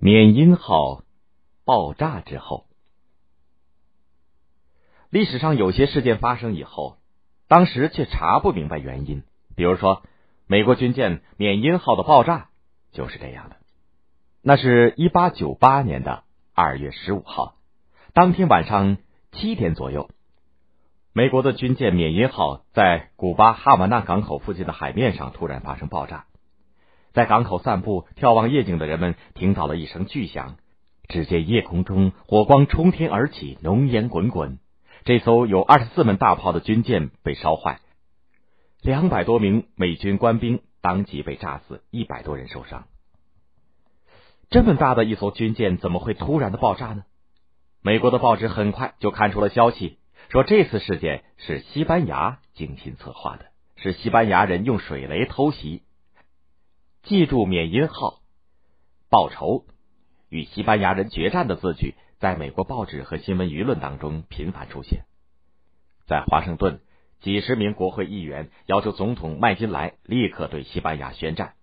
缅因号爆炸之后，历史上有些事件发生以后，当时却查不明白原因。比如说，美国军舰缅因号的爆炸就是这样的。那是一八九八年的二月十五号，当天晚上七点左右，美国的军舰缅因号在古巴哈瓦那港口附近的海面上突然发生爆炸。在港口散步、眺望夜景的人们听到了一声巨响，只见夜空中火光冲天而起，浓烟滚滚。这艘有二十四门大炮的军舰被烧坏，两百多名美军官兵当即被炸死，一百多人受伤。这么大的一艘军舰怎么会突然的爆炸呢？美国的报纸很快就看出了消息，说这次事件是西班牙精心策划的，是西班牙人用水雷偷袭。记住缅因号报仇与西班牙人决战的字句，在美国报纸和新闻舆论当中频繁出现。在华盛顿，几十名国会议员要求总统麦金莱立刻对西班牙宣战。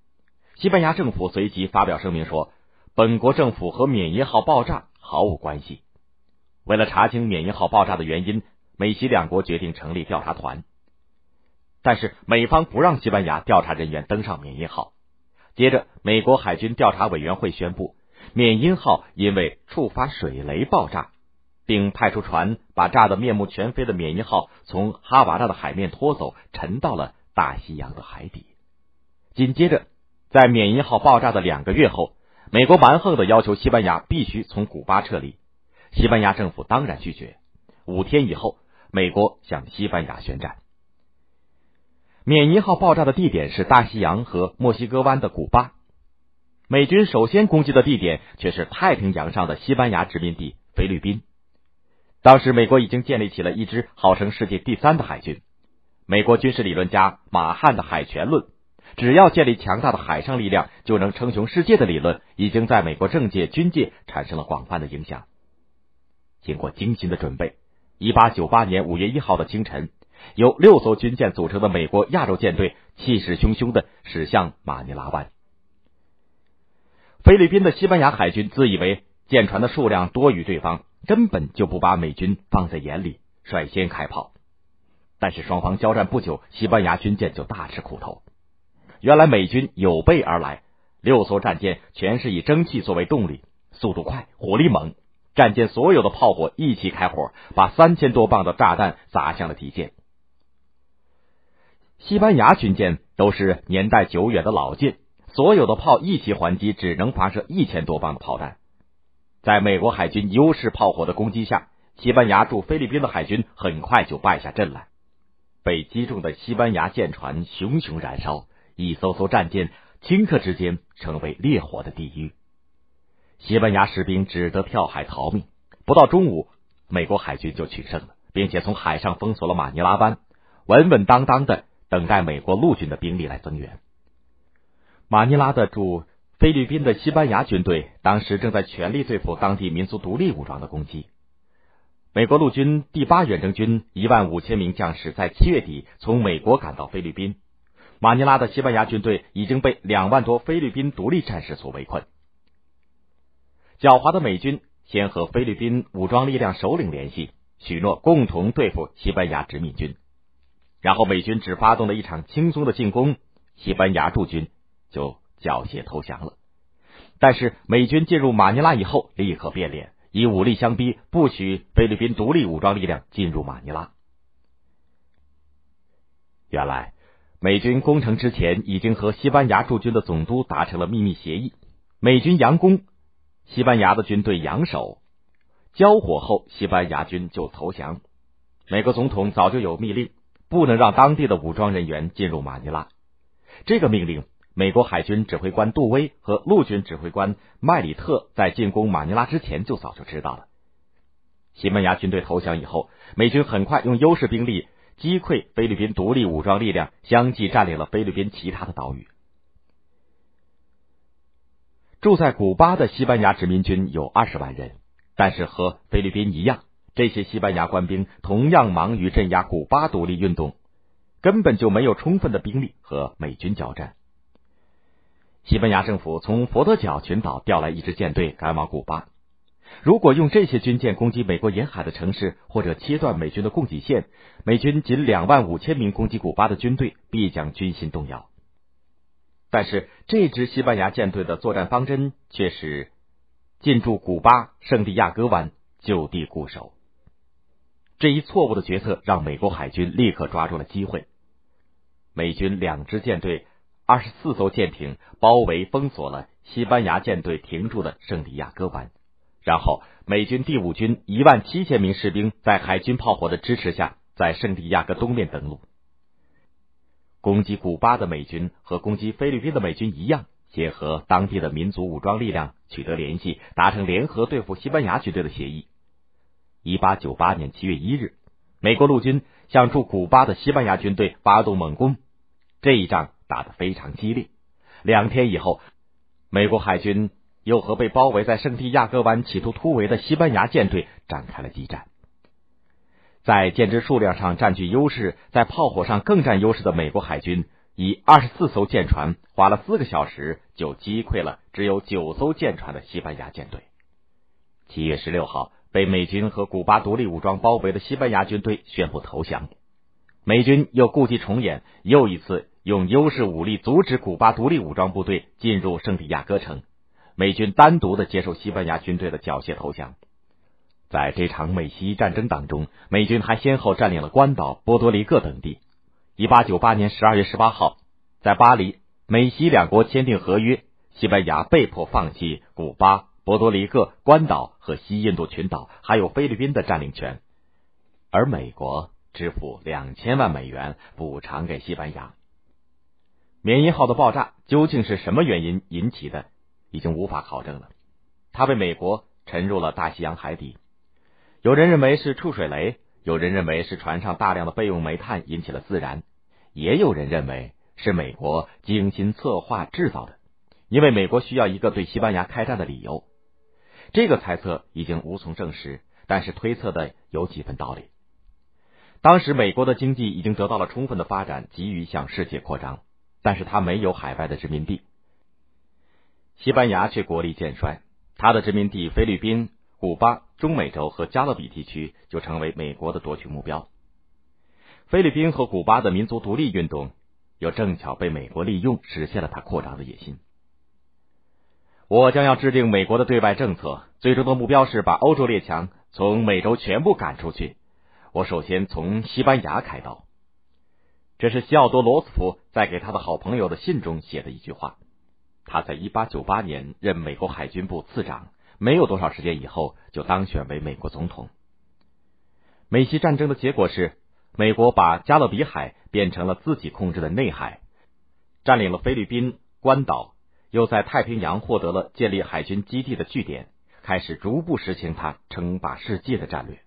西班牙政府随即发表声明说，本国政府和缅因号爆炸毫无关系。为了查清缅因号爆炸的原因，美西两国决定成立调查团。但是美方不让西班牙调查人员登上缅因号。接着，美国海军调查委员会宣布，缅因号因为触发水雷爆炸，并派出船把炸得面目全非的缅因号从哈瓦那的海面拖走，沉到了大西洋的海底。紧接着，在缅因号爆炸的两个月后，美国蛮横的要求西班牙必须从古巴撤离，西班牙政府当然拒绝。五天以后，美国向西班牙宣战。缅因号爆炸的地点是大西洋和墨西哥湾的古巴，美军首先攻击的地点却是太平洋上的西班牙殖民地菲律宾。当时，美国已经建立起了一支号称世界第三的海军。美国军事理论家马汉的“海权论”，只要建立强大的海上力量，就能称雄世界的理论，已经在美国政界、军界产生了广泛的影响。经过精心的准备，一八九八年五月一号的清晨。由六艘军舰组成的美国亚洲舰队气势汹汹的驶向马尼拉湾。菲律宾的西班牙海军自以为舰船的数量多于对方，根本就不把美军放在眼里，率先开炮。但是双方交战不久，西班牙军舰就大吃苦头。原来美军有备而来，六艘战舰全是以蒸汽作为动力，速度快，火力猛，战舰所有的炮火一起开火，把三千多磅的炸弹砸向了敌舰。西班牙军舰都是年代久远的老舰，所有的炮一起还击，只能发射一千多磅的炮弹。在美国海军优势炮火的攻击下，西班牙驻菲律宾的海军很快就败下阵来。被击中的西班牙舰船熊熊燃烧，一艘艘战舰顷刻之间成为烈火的地狱。西班牙士兵只得跳海逃命。不到中午，美国海军就取胜了，并且从海上封锁了马尼拉湾，稳稳当当的。等待美国陆军的兵力来增援。马尼拉的驻菲律宾的西班牙军队当时正在全力对付当地民族独立武装的攻击。美国陆军第八远征军一万五千名将士在七月底从美国赶到菲律宾。马尼拉的西班牙军队已经被两万多菲律宾独立战士所围困。狡猾的美军先和菲律宾武装力量首领联系，许诺共同对付西班牙殖民军。然后美军只发动了一场轻松的进攻，西班牙驻军就缴械投降了。但是美军进入马尼拉以后，立刻变脸，以武力相逼，不许菲律宾独立武装力量进入马尼拉。原来美军攻城之前，已经和西班牙驻军的总督达成了秘密协议。美军佯攻，西班牙的军队佯守，交火后，西班牙军就投降。美国总统早就有密令。不能让当地的武装人员进入马尼拉。这个命令，美国海军指挥官杜威和陆军指挥官麦里特在进攻马尼拉之前就早就知道了。西班牙军队投降以后，美军很快用优势兵力击溃菲律宾独立武装力量，相继占领了菲律宾其他的岛屿。住在古巴的西班牙殖民军有二十万人，但是和菲律宾一样。这些西班牙官兵同样忙于镇压古巴独立运动，根本就没有充分的兵力和美军交战。西班牙政府从佛得角群岛调来一支舰队赶往古巴。如果用这些军舰攻击美国沿海的城市，或者切断美军的供给线，美军仅两万五千名攻击古巴的军队必将军心动摇。但是，这支西班牙舰队的作战方针却是进驻古巴圣地亚哥湾，就地固守。这一错误的决策让美国海军立刻抓住了机会。美军两支舰队、二十四艘舰艇包围封锁了西班牙舰队停驻的圣地亚哥湾。然后，美军第五军一万七千名士兵在海军炮火的支持下，在圣地亚哥东面登陆。攻击古巴的美军和攻击菲律宾的美军一样，结合当地的民族武装力量，取得联系，达成联合对付西班牙军队的协议。一八九八年七月一日，美国陆军向驻古巴的西班牙军队发动猛攻，这一仗打得非常激烈。两天以后，美国海军。又和被包围在圣地亚哥湾企图突围的西班牙舰队展开了激战。在舰只数量上占据优势，在炮火上更占优势的美国海军，以二十四艘舰船，花了四个小时就击溃了只有九艘舰船的西班牙舰队。七月十六号，被美军和古巴独立武装包围的西班牙军队宣布投降。美军又故伎重演，又一次用优势武力阻止古巴独立武装部队进入圣地亚哥城。美军单独的接受西班牙军队的缴械投降，在这场美西战争当中，美军还先后占领了关岛、波多黎各等地。一八九八年十二月十八号，在巴黎，美西两国签订合约，西班牙被迫放弃古巴、波多黎各、关岛和西印度群岛，还有菲律宾的占领权，而美国支付两千万美元补偿给西班牙。缅因号的爆炸究竟是什么原因引起的？已经无法考证了，它被美国沉入了大西洋海底。有人认为是触水雷，有人认为是船上大量的备用煤炭引起了自燃，也有人认为是美国精心策划制造的，因为美国需要一个对西班牙开战的理由。这个猜测已经无从证实，但是推测的有几分道理。当时美国的经济已经得到了充分的发展，急于向世界扩张，但是它没有海外的殖民地。西班牙却国力渐衰，他的殖民地菲律宾、古巴、中美洲和加勒比地区就成为美国的夺取目标。菲律宾和古巴的民族独立运动又正巧被美国利用，实现了他扩张的野心。我将要制定美国的对外政策，最终的目标是把欧洲列强从美洲全部赶出去。我首先从西班牙开刀。这是西奥多·罗斯福在给他的好朋友的信中写的一句话。他在一八九八年任美国海军部次长，没有多少时间以后就当选为美国总统。美西战争的结果是，美国把加勒比海变成了自己控制的内海，占领了菲律宾、关岛，又在太平洋获得了建立海军基地的据点，开始逐步实行他称霸世界的战略。